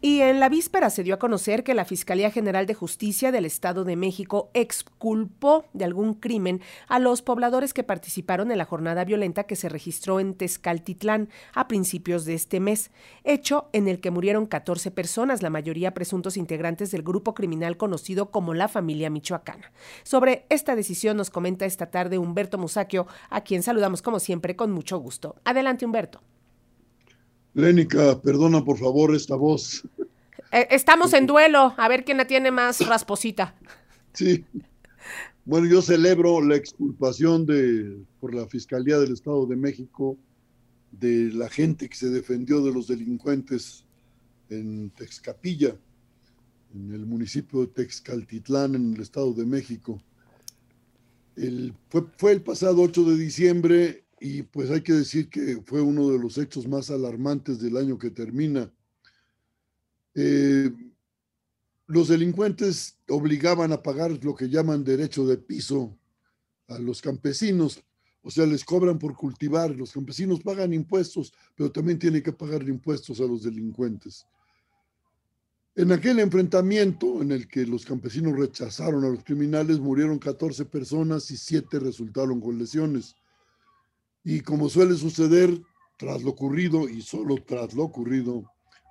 Y en la víspera se dio a conocer que la Fiscalía General de Justicia del Estado de México exculpó de algún crimen a los pobladores que participaron en la jornada violenta que se registró en Tezcaltitlán a principios de este mes, hecho en el que murieron 14 personas, la mayoría presuntos integrantes del grupo criminal conocido como la familia michoacana. Sobre esta decisión nos comenta esta tarde Humberto Musaquio, a quien saludamos como siempre con mucho gusto. Adelante, Humberto. Lénica, perdona por favor esta voz. Eh, estamos en duelo, a ver quién la tiene más rasposita. Sí. Bueno, yo celebro la exculpación de, por la Fiscalía del Estado de México de la gente que se defendió de los delincuentes en Texcapilla, en el municipio de Texcaltitlán, en el Estado de México. El, fue, fue el pasado 8 de diciembre y pues hay que decir que fue uno de los hechos más alarmantes del año que termina. Eh, los delincuentes obligaban a pagar lo que llaman derecho de piso a los campesinos, o sea, les cobran por cultivar, los campesinos pagan impuestos, pero también tienen que pagar impuestos a los delincuentes. En aquel enfrentamiento en el que los campesinos rechazaron a los criminales, murieron 14 personas y 7 resultaron con lesiones. Y como suele suceder, tras lo ocurrido y solo tras lo ocurrido,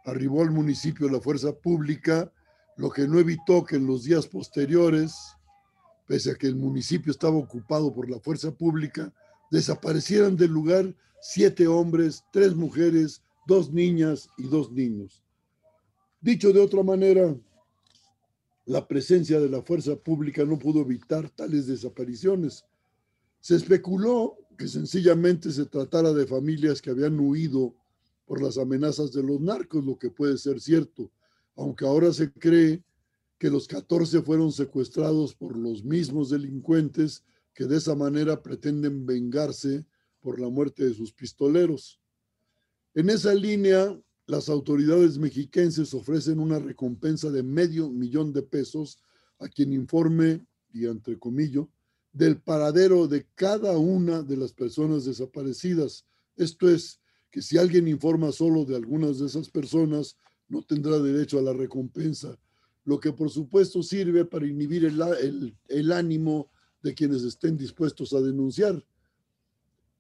arribó al municipio la fuerza pública, lo que no evitó que en los días posteriores, pese a que el municipio estaba ocupado por la fuerza pública, desaparecieran del lugar siete hombres, tres mujeres, dos niñas y dos niños. Dicho de otra manera, la presencia de la fuerza pública no pudo evitar tales desapariciones. Se especuló que sencillamente se tratara de familias que habían huido por las amenazas de los narcos, lo que puede ser cierto, aunque ahora se cree que los 14 fueron secuestrados por los mismos delincuentes que de esa manera pretenden vengarse por la muerte de sus pistoleros. En esa línea, las autoridades mexiquenses ofrecen una recompensa de medio millón de pesos a quien informe, y entre comillas, del paradero de cada una de las personas desaparecidas. Esto es, que si alguien informa solo de algunas de esas personas, no tendrá derecho a la recompensa, lo que por supuesto sirve para inhibir el, el, ánimo de quienes estén dispuestos a denunciar.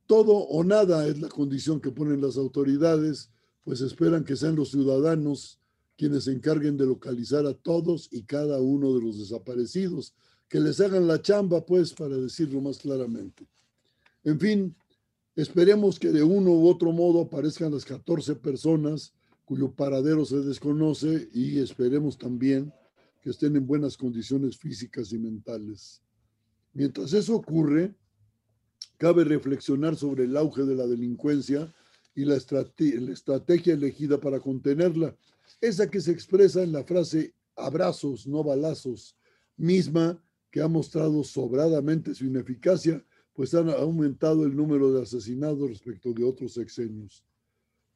Todo o nada es la condición que ponen las autoridades, pues esperan que sean los ciudadanos quienes se encarguen de localizar a todos y cada uno de los desaparecidos, que les hagan la chamba, pues, para decirlo más claramente. En fin, esperemos que de uno u otro modo aparezcan las 14 personas cuyo paradero se desconoce y esperemos también que estén en buenas condiciones físicas y mentales. Mientras eso ocurre, cabe reflexionar sobre el auge de la delincuencia y la, la estrategia elegida para contenerla, esa que se expresa en la frase abrazos, no balazos, misma que ha mostrado sobradamente su ineficacia, pues han aumentado el número de asesinados respecto de otros sexenios.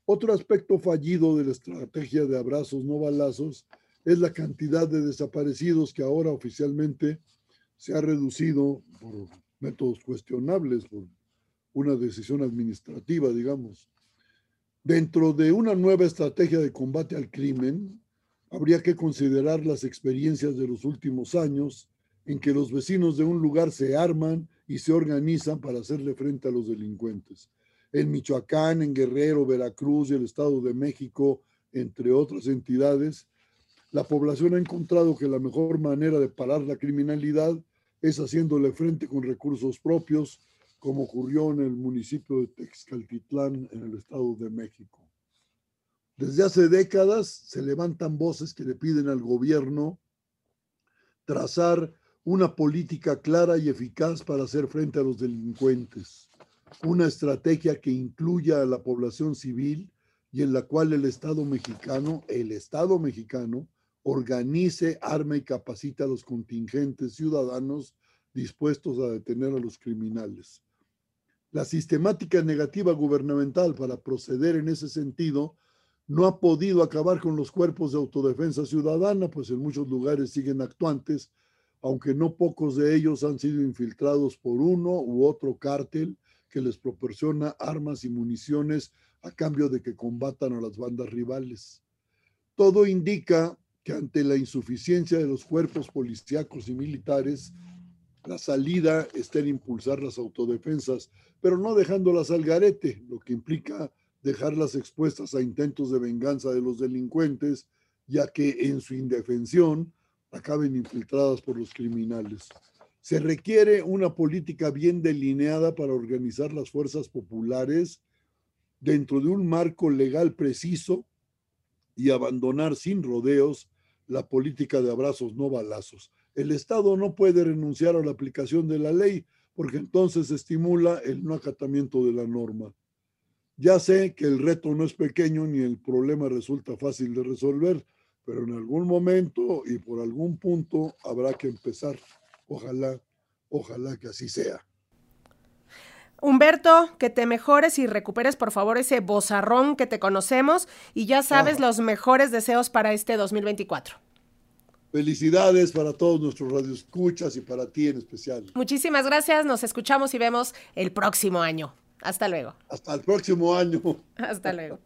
Otro aspecto fallido de la estrategia de abrazos no balazos es la cantidad de desaparecidos que ahora oficialmente se ha reducido por métodos cuestionables, por una decisión administrativa, digamos. Dentro de una nueva estrategia de combate al crimen, habría que considerar las experiencias de los últimos años en que los vecinos de un lugar se arman y se organizan para hacerle frente a los delincuentes. En Michoacán, en Guerrero, Veracruz y el Estado de México, entre otras entidades, la población ha encontrado que la mejor manera de parar la criminalidad es haciéndole frente con recursos propios, como ocurrió en el municipio de Texcaltitlán, en el Estado de México. Desde hace décadas se levantan voces que le piden al gobierno trazar una política clara y eficaz para hacer frente a los delincuentes, una estrategia que incluya a la población civil y en la cual el Estado mexicano, el Estado mexicano, organice, arme y capacita a los contingentes ciudadanos dispuestos a detener a los criminales. La sistemática negativa gubernamental para proceder en ese sentido no ha podido acabar con los cuerpos de autodefensa ciudadana, pues en muchos lugares siguen actuantes aunque no pocos de ellos han sido infiltrados por uno u otro cártel que les proporciona armas y municiones a cambio de que combatan a las bandas rivales. Todo indica que ante la insuficiencia de los cuerpos policíacos y militares, la salida está en impulsar las autodefensas, pero no dejándolas al garete, lo que implica dejarlas expuestas a intentos de venganza de los delincuentes, ya que en su indefensión acaben infiltradas por los criminales. Se requiere una política bien delineada para organizar las fuerzas populares dentro de un marco legal preciso y abandonar sin rodeos la política de abrazos no balazos. El Estado no puede renunciar a la aplicación de la ley porque entonces estimula el no acatamiento de la norma. Ya sé que el reto no es pequeño ni el problema resulta fácil de resolver, pero en algún momento y por algún punto habrá que empezar. Ojalá, ojalá que así sea. Humberto, que te mejores y recuperes por favor ese bozarrón que te conocemos y ya sabes los mejores deseos para este 2024. Felicidades para todos nuestros radioescuchas y para ti en especial. Muchísimas gracias, nos escuchamos y vemos el próximo año. Hasta luego. Hasta el próximo año. Hasta luego.